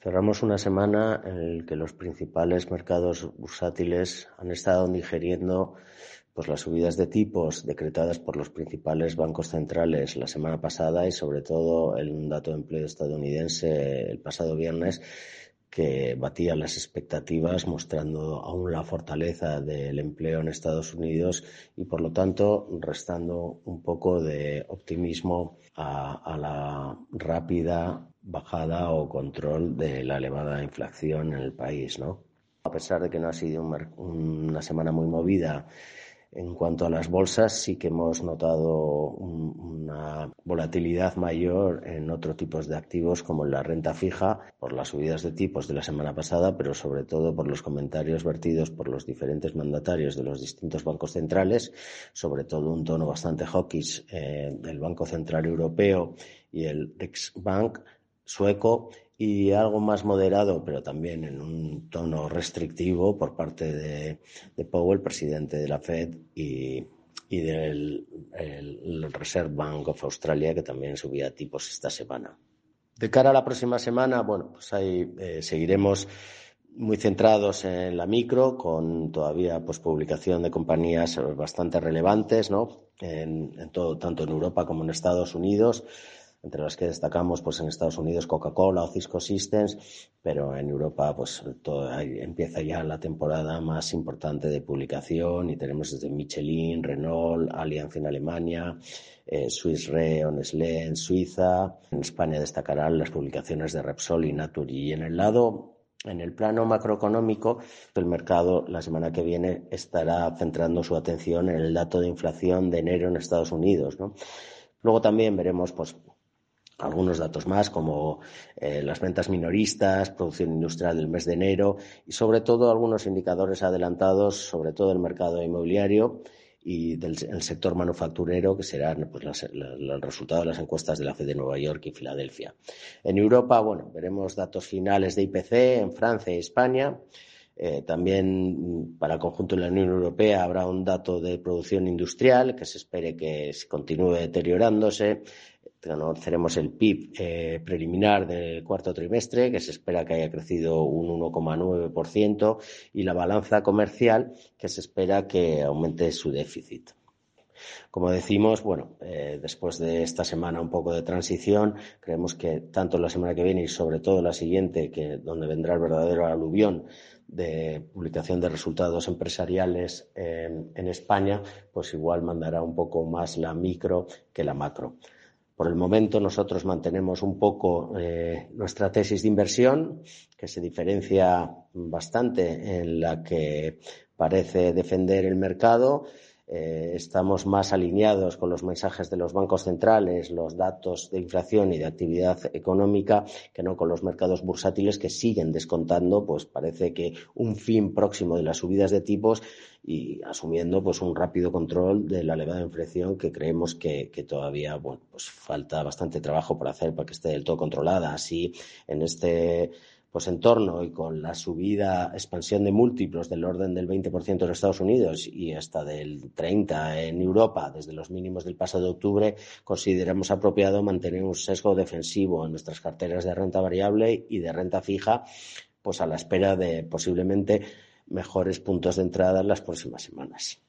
Cerramos una semana en la que los principales mercados bursátiles han estado digeriendo pues las subidas de tipos decretadas por los principales bancos centrales la semana pasada y sobre todo el dato de empleo estadounidense el pasado viernes que batía las expectativas mostrando aún la fortaleza del empleo en Estados Unidos y por lo tanto restando un poco de optimismo a la rápida bajada o control de la elevada inflación en el país, ¿no? A pesar de que no ha sido una semana muy movida en cuanto a las bolsas, sí que hemos notado una volatilidad mayor en otros tipos de activos como en la renta fija por las subidas de tipos de la semana pasada, pero sobre todo por los comentarios vertidos por los diferentes mandatarios de los distintos bancos centrales, sobre todo un tono bastante hawkish eh, del Banco Central Europeo y el Riksbank sueco y algo más moderado, pero también en un tono restrictivo por parte de, Powell, presidente de la Fed, y, del Reserve Bank of Australia, que también subía tipos esta semana. De cara a la próxima semana, bueno, pues ahí eh, seguiremos muy centrados en la micro, con todavía pues, publicación de compañías bastante relevantes, ¿no? en todo, tanto en Europa como en Estados Unidos entre las que destacamos pues en Estados Unidos Coca-Cola o Cisco Systems, pero en Europa pues todo, empieza ya la temporada más importante de publicación y tenemos desde Michelin, Renault, Allianz en Alemania, eh, Swiss Re Nestlé en Suiza. En España destacarán las publicaciones de Repsol y Naturgy. Y en el lado en el plano macroeconómico, el mercado la semana que viene estará centrando su atención en el dato de inflación de enero en Estados Unidos. ¿no? Luego también veremos pues, algunos datos más como eh, las ventas minoristas, producción industrial del mes de enero y sobre todo algunos indicadores adelantados, sobre todo el mercado inmobiliario y del sector manufacturero, que serán pues, el resultado de las encuestas de la Fed de Nueva York y Filadelfia. En Europa, bueno, veremos datos finales de IPC en Francia y España. Eh, también para el conjunto de la Unión Europea habrá un dato de producción industrial que se espere que continúe deteriorándose conoceremos el PIB eh, preliminar del cuarto trimestre, que se espera que haya crecido un 1,9%, y la balanza comercial, que se espera que aumente su déficit. Como decimos, bueno, eh, después de esta semana un poco de transición, creemos que tanto la semana que viene y sobre todo la siguiente, que donde vendrá el verdadero aluvión de publicación de resultados empresariales en España, pues igual mandará un poco más la micro que la macro. Por el momento nosotros mantenemos un poco eh, nuestra tesis de inversión, que se diferencia bastante en la que parece defender el mercado eh, estamos más alineados con los mensajes de los bancos centrales, los datos de inflación y de actividad económica, que no con los mercados bursátiles que siguen descontando, pues parece que un fin próximo de las subidas de tipos y asumiendo pues un rápido control de la elevada inflación que creemos que, que todavía bueno pues falta bastante trabajo por hacer para que esté del todo controlada. Así en este pues en torno y con la subida, expansión de múltiplos del orden del 20% en Estados Unidos y hasta del 30% en Europa desde los mínimos del pasado octubre, consideramos apropiado mantener un sesgo defensivo en nuestras carteras de renta variable y de renta fija, pues a la espera de posiblemente mejores puntos de entrada en las próximas semanas.